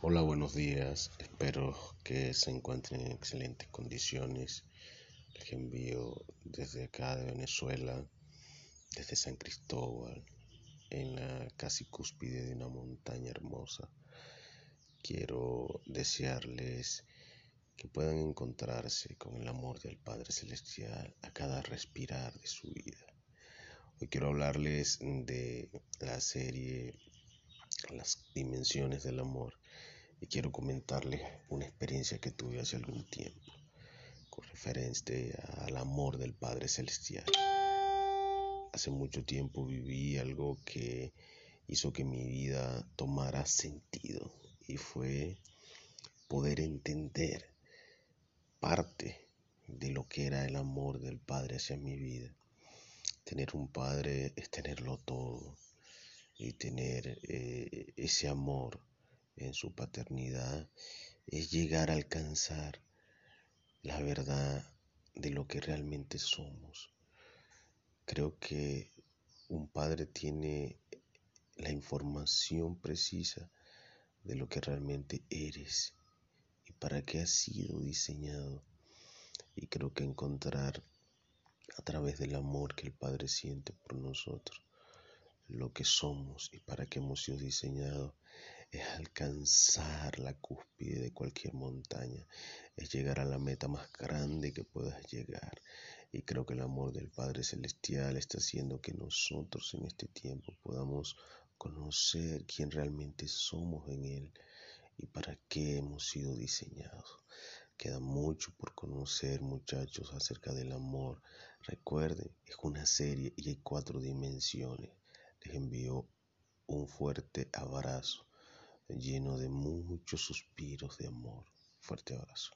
Hola, buenos días. Espero que se encuentren en excelentes condiciones. Les envío desde acá de Venezuela, desde San Cristóbal, en la casi cúspide de una montaña hermosa. Quiero desearles que puedan encontrarse con el amor del Padre Celestial a cada respirar de su vida. Hoy quiero hablarles de la serie Las Dimensiones del Amor y quiero comentarles una experiencia que tuve hace algún tiempo con referencia al amor del Padre Celestial. Hace mucho tiempo viví algo que hizo que mi vida tomara sentido y fue poder entender parte de lo que era el amor del Padre hacia mi vida. Tener un Padre es tenerlo todo y tener eh, ese amor en su paternidad es llegar a alcanzar la verdad de lo que realmente somos. Creo que un padre tiene la información precisa de lo que realmente eres y para qué has sido diseñado. Y creo que encontrar a través del amor que el Padre siente por nosotros lo que somos y para qué hemos sido diseñados es alcanzar la cúspide de cualquier montaña, es llegar a la meta más grande que puedas llegar. Y creo que el amor del Padre Celestial está haciendo que nosotros en este tiempo podamos conocer quién realmente somos en Él y para qué hemos sido diseñados. Queda mucho por conocer, muchachos, acerca del amor. Recuerden, es una serie y hay cuatro dimensiones. Fuerte abrazo lleno de muchos suspiros de amor. Fuerte abrazo.